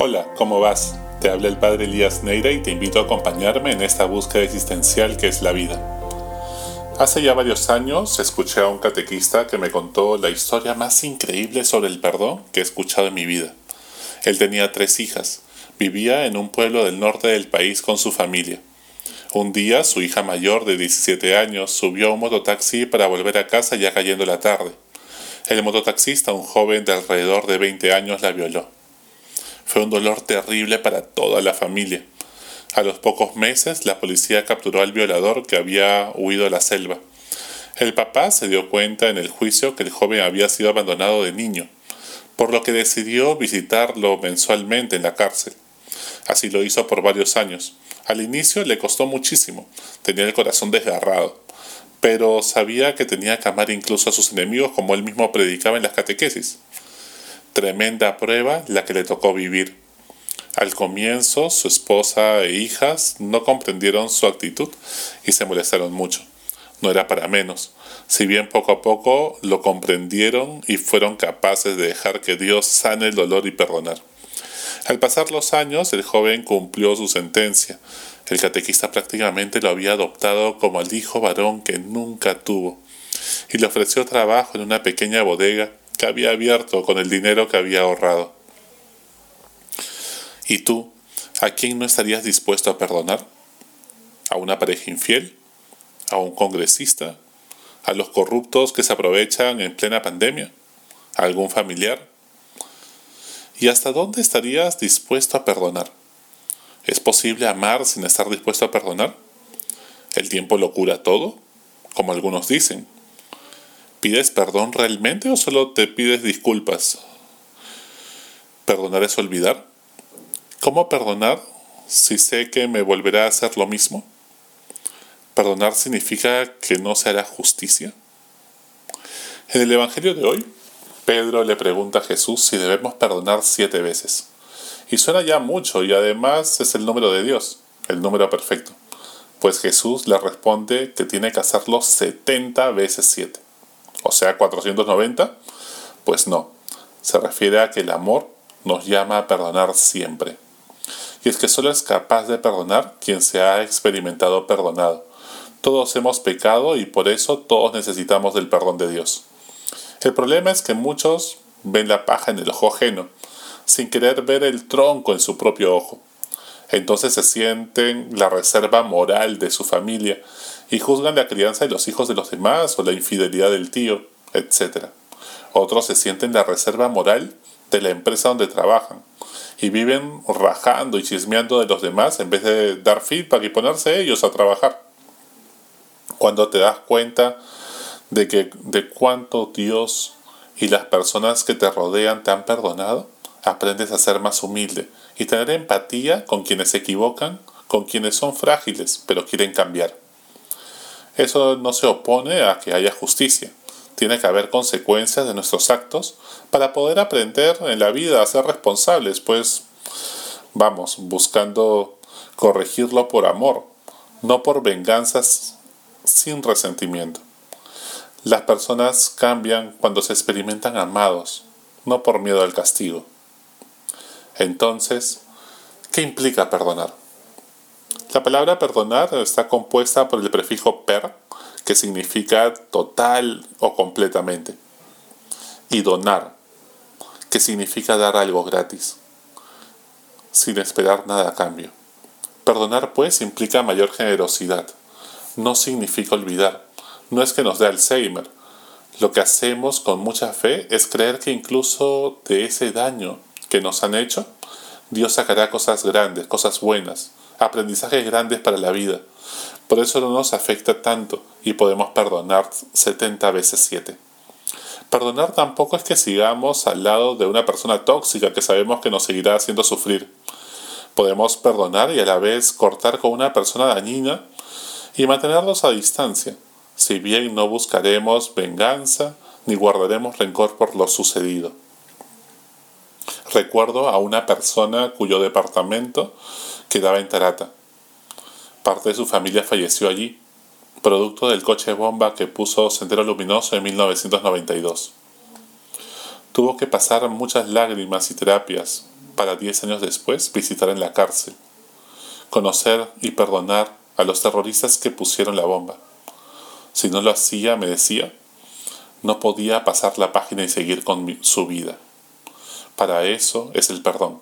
Hola, ¿cómo vas? Te habla el padre Elías Neira y te invito a acompañarme en esta búsqueda existencial que es la vida. Hace ya varios años escuché a un catequista que me contó la historia más increíble sobre el perdón que he escuchado en mi vida. Él tenía tres hijas, vivía en un pueblo del norte del país con su familia. Un día su hija mayor de 17 años subió a un mototaxi para volver a casa ya cayendo la tarde. El mototaxista, un joven de alrededor de 20 años, la violó. Fue un dolor terrible para toda la familia. A los pocos meses la policía capturó al violador que había huido a la selva. El papá se dio cuenta en el juicio que el joven había sido abandonado de niño, por lo que decidió visitarlo mensualmente en la cárcel. Así lo hizo por varios años. Al inicio le costó muchísimo, tenía el corazón desgarrado, pero sabía que tenía que amar incluso a sus enemigos como él mismo predicaba en las catequesis. Tremenda prueba la que le tocó vivir. Al comienzo, su esposa e hijas no comprendieron su actitud y se molestaron mucho. No era para menos, si bien poco a poco lo comprendieron y fueron capaces de dejar que Dios sane el dolor y perdonar. Al pasar los años, el joven cumplió su sentencia. El catequista prácticamente lo había adoptado como el hijo varón que nunca tuvo y le ofreció trabajo en una pequeña bodega que había abierto con el dinero que había ahorrado. ¿Y tú, a quién no estarías dispuesto a perdonar? ¿A una pareja infiel? ¿A un congresista? ¿A los corruptos que se aprovechan en plena pandemia? ¿A algún familiar? ¿Y hasta dónde estarías dispuesto a perdonar? ¿Es posible amar sin estar dispuesto a perdonar? ¿El tiempo lo cura todo? Como algunos dicen. ¿Pides perdón realmente o solo te pides disculpas? ¿Perdonar es olvidar? ¿Cómo perdonar si sé que me volverá a hacer lo mismo? ¿Perdonar significa que no se hará justicia? En el Evangelio de hoy, Pedro le pregunta a Jesús si debemos perdonar siete veces. Y suena ya mucho y además es el número de Dios, el número perfecto. Pues Jesús le responde que tiene que hacerlo 70 veces siete o sea 490, pues no, se refiere a que el amor nos llama a perdonar siempre. Y es que solo es capaz de perdonar quien se ha experimentado perdonado. Todos hemos pecado y por eso todos necesitamos del perdón de Dios. El problema es que muchos ven la paja en el ojo ajeno, sin querer ver el tronco en su propio ojo. Entonces se sienten la reserva moral de su familia y juzgan la crianza de los hijos de los demás o la infidelidad del tío, etc. Otros se sienten la reserva moral de la empresa donde trabajan y viven rajando y chismeando de los demás en vez de dar feedback y ponerse ellos a trabajar. Cuando te das cuenta de que de cuánto Dios y las personas que te rodean te han perdonado, aprendes a ser más humilde y tener empatía con quienes se equivocan, con quienes son frágiles pero quieren cambiar. Eso no se opone a que haya justicia. Tiene que haber consecuencias de nuestros actos para poder aprender en la vida a ser responsables, pues vamos, buscando corregirlo por amor, no por venganzas sin resentimiento. Las personas cambian cuando se experimentan amados, no por miedo al castigo. Entonces, ¿qué implica perdonar? La palabra perdonar está compuesta por el prefijo per, que significa total o completamente, y donar, que significa dar algo gratis, sin esperar nada a cambio. Perdonar, pues, implica mayor generosidad. No significa olvidar. No es que nos dé Alzheimer. Lo que hacemos con mucha fe es creer que incluso de ese daño que nos han hecho, Dios sacará cosas grandes, cosas buenas, aprendizajes grandes para la vida. Por eso no nos afecta tanto y podemos perdonar 70 veces 7. Perdonar tampoco es que sigamos al lado de una persona tóxica que sabemos que nos seguirá haciendo sufrir. Podemos perdonar y a la vez cortar con una persona dañina y mantenerlos a distancia, si bien no buscaremos venganza ni guardaremos rencor por lo sucedido. Recuerdo a una persona cuyo departamento quedaba en Tarata. Parte de su familia falleció allí, producto del coche bomba que puso Sendero Luminoso en 1992. Tuvo que pasar muchas lágrimas y terapias para diez años después visitar en la cárcel, conocer y perdonar a los terroristas que pusieron la bomba. Si no lo hacía, me decía, no podía pasar la página y seguir con su vida. Para eso es el perdón,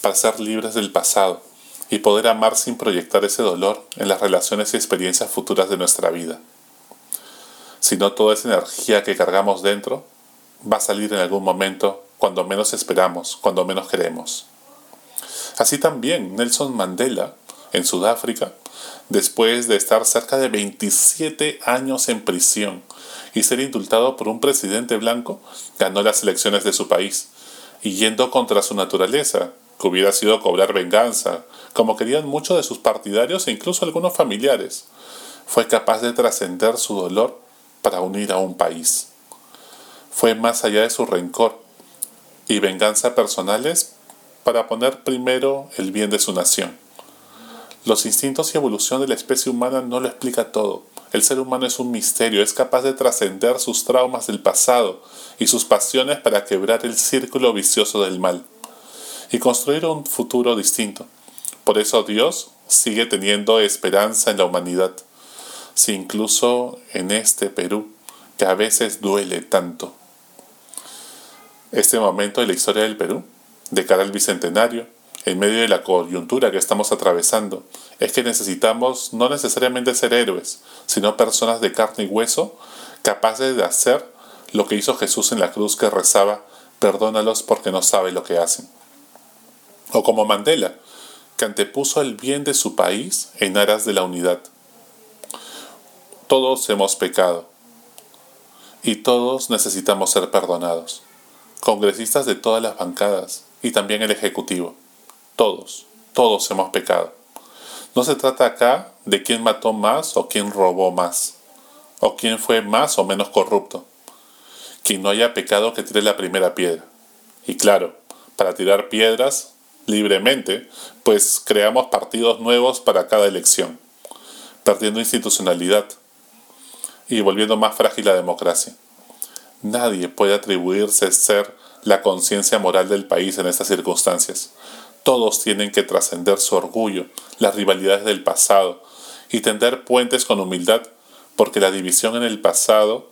para ser libres del pasado y poder amar sin proyectar ese dolor en las relaciones y experiencias futuras de nuestra vida. Si no toda esa energía que cargamos dentro va a salir en algún momento cuando menos esperamos, cuando menos queremos. Así también Nelson Mandela, en Sudáfrica, después de estar cerca de 27 años en prisión y ser indultado por un presidente blanco, ganó las elecciones de su país, y yendo contra su naturaleza, que hubiera sido cobrar venganza, como querían muchos de sus partidarios e incluso algunos familiares, fue capaz de trascender su dolor para unir a un país. Fue más allá de su rencor y venganza personales para poner primero el bien de su nación. Los instintos y evolución de la especie humana no lo explica todo. El ser humano es un misterio, es capaz de trascender sus traumas del pasado y sus pasiones para quebrar el círculo vicioso del mal y construir un futuro distinto. Por eso Dios sigue teniendo esperanza en la humanidad, si incluso en este Perú, que a veces duele tanto. Este momento de la historia del Perú, de cara al Bicentenario, en medio de la coyuntura que estamos atravesando, es que necesitamos no necesariamente ser héroes, sino personas de carne y hueso capaces de hacer lo que hizo Jesús en la cruz que rezaba, perdónalos porque no saben lo que hacen. O como Mandela, que antepuso el bien de su país en aras de la unidad. Todos hemos pecado y todos necesitamos ser perdonados. Congresistas de todas las bancadas y también el Ejecutivo todos, todos hemos pecado. No se trata acá de quién mató más o quién robó más, o quién fue más o menos corrupto. Quien no haya pecado que tire la primera piedra. Y claro, para tirar piedras libremente, pues creamos partidos nuevos para cada elección, perdiendo institucionalidad y volviendo más frágil la democracia. Nadie puede atribuirse ser la conciencia moral del país en estas circunstancias. Todos tienen que trascender su orgullo, las rivalidades del pasado y tender puentes con humildad, porque la división en el pasado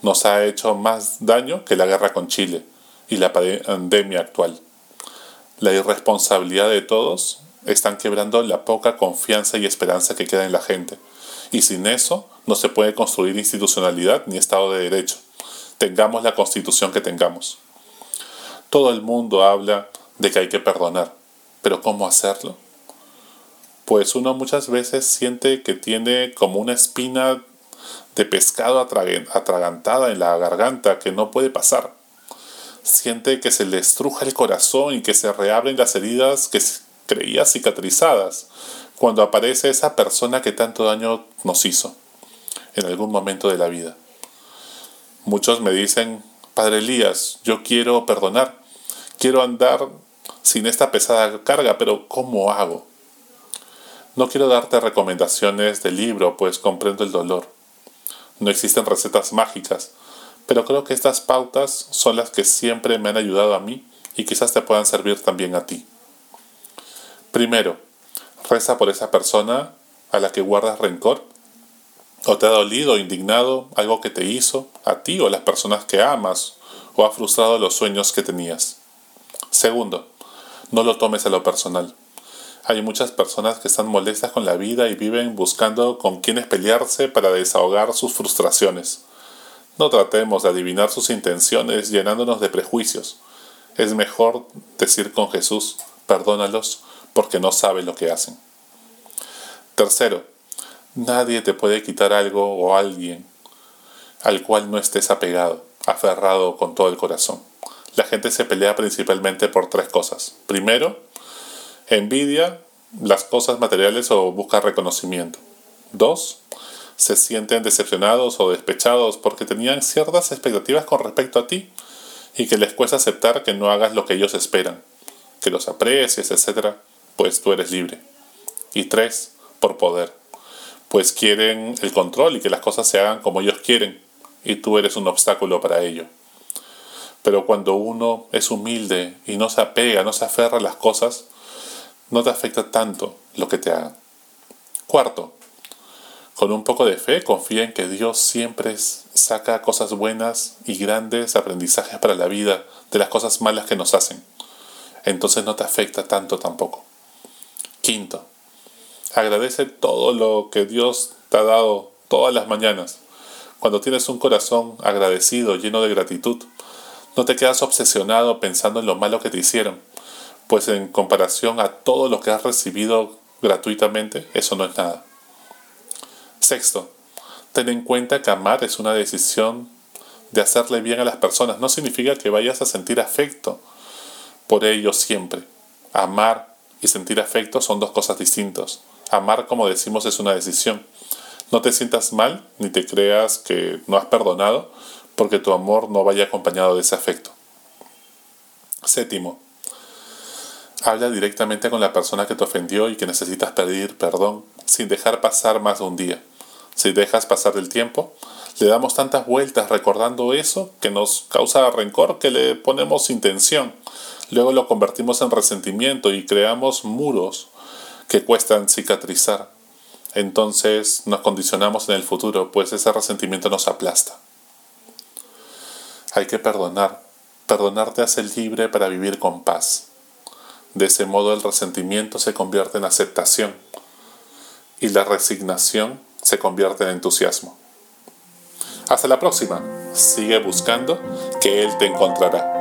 nos ha hecho más daño que la guerra con Chile y la pandemia actual. La irresponsabilidad de todos están quebrando la poca confianza y esperanza que queda en la gente. Y sin eso no se puede construir institucionalidad ni Estado de Derecho. Tengamos la constitución que tengamos. Todo el mundo habla de que hay que perdonar. Pero ¿cómo hacerlo? Pues uno muchas veces siente que tiene como una espina de pescado atragantada en la garganta que no puede pasar. Siente que se le estruja el corazón y que se reabren las heridas que creía cicatrizadas cuando aparece esa persona que tanto daño nos hizo en algún momento de la vida. Muchos me dicen, Padre Elías, yo quiero perdonar, quiero andar sin esta pesada carga, pero ¿cómo hago? No quiero darte recomendaciones de libro, pues comprendo el dolor. No existen recetas mágicas, pero creo que estas pautas son las que siempre me han ayudado a mí y quizás te puedan servir también a ti. Primero, reza por esa persona a la que guardas rencor o te ha dolido o indignado algo que te hizo a ti o a las personas que amas o ha frustrado los sueños que tenías. Segundo, no lo tomes a lo personal. Hay muchas personas que están molestas con la vida y viven buscando con quienes pelearse para desahogar sus frustraciones. No tratemos de adivinar sus intenciones llenándonos de prejuicios. Es mejor decir con Jesús, perdónalos porque no saben lo que hacen. Tercero, nadie te puede quitar algo o alguien al cual no estés apegado, aferrado con todo el corazón la gente se pelea principalmente por tres cosas. Primero, envidia las cosas materiales o busca reconocimiento. Dos, se sienten decepcionados o despechados porque tenían ciertas expectativas con respecto a ti y que les cuesta aceptar que no hagas lo que ellos esperan, que los aprecies, etc., pues tú eres libre. Y tres, por poder, pues quieren el control y que las cosas se hagan como ellos quieren y tú eres un obstáculo para ello. Pero cuando uno es humilde y no se apega, no se aferra a las cosas, no te afecta tanto lo que te hagan. Cuarto, con un poco de fe confía en que Dios siempre saca cosas buenas y grandes aprendizajes para la vida de las cosas malas que nos hacen. Entonces no te afecta tanto tampoco. Quinto, agradece todo lo que Dios te ha dado todas las mañanas. Cuando tienes un corazón agradecido, lleno de gratitud, no te quedas obsesionado pensando en lo malo que te hicieron, pues en comparación a todo lo que has recibido gratuitamente, eso no es nada. Sexto, ten en cuenta que amar es una decisión de hacerle bien a las personas. No significa que vayas a sentir afecto por ellos siempre. Amar y sentir afecto son dos cosas distintas. Amar, como decimos, es una decisión. No te sientas mal ni te creas que no has perdonado porque tu amor no vaya acompañado de ese afecto. Séptimo, habla directamente con la persona que te ofendió y que necesitas pedir perdón sin dejar pasar más de un día. Si dejas pasar el tiempo, le damos tantas vueltas recordando eso que nos causa rencor que le ponemos intención. Luego lo convertimos en resentimiento y creamos muros que cuestan cicatrizar. Entonces nos condicionamos en el futuro, pues ese resentimiento nos aplasta. Hay que perdonar. Perdonar te hace libre para vivir con paz. De ese modo el resentimiento se convierte en aceptación y la resignación se convierte en entusiasmo. Hasta la próxima. Sigue buscando que Él te encontrará.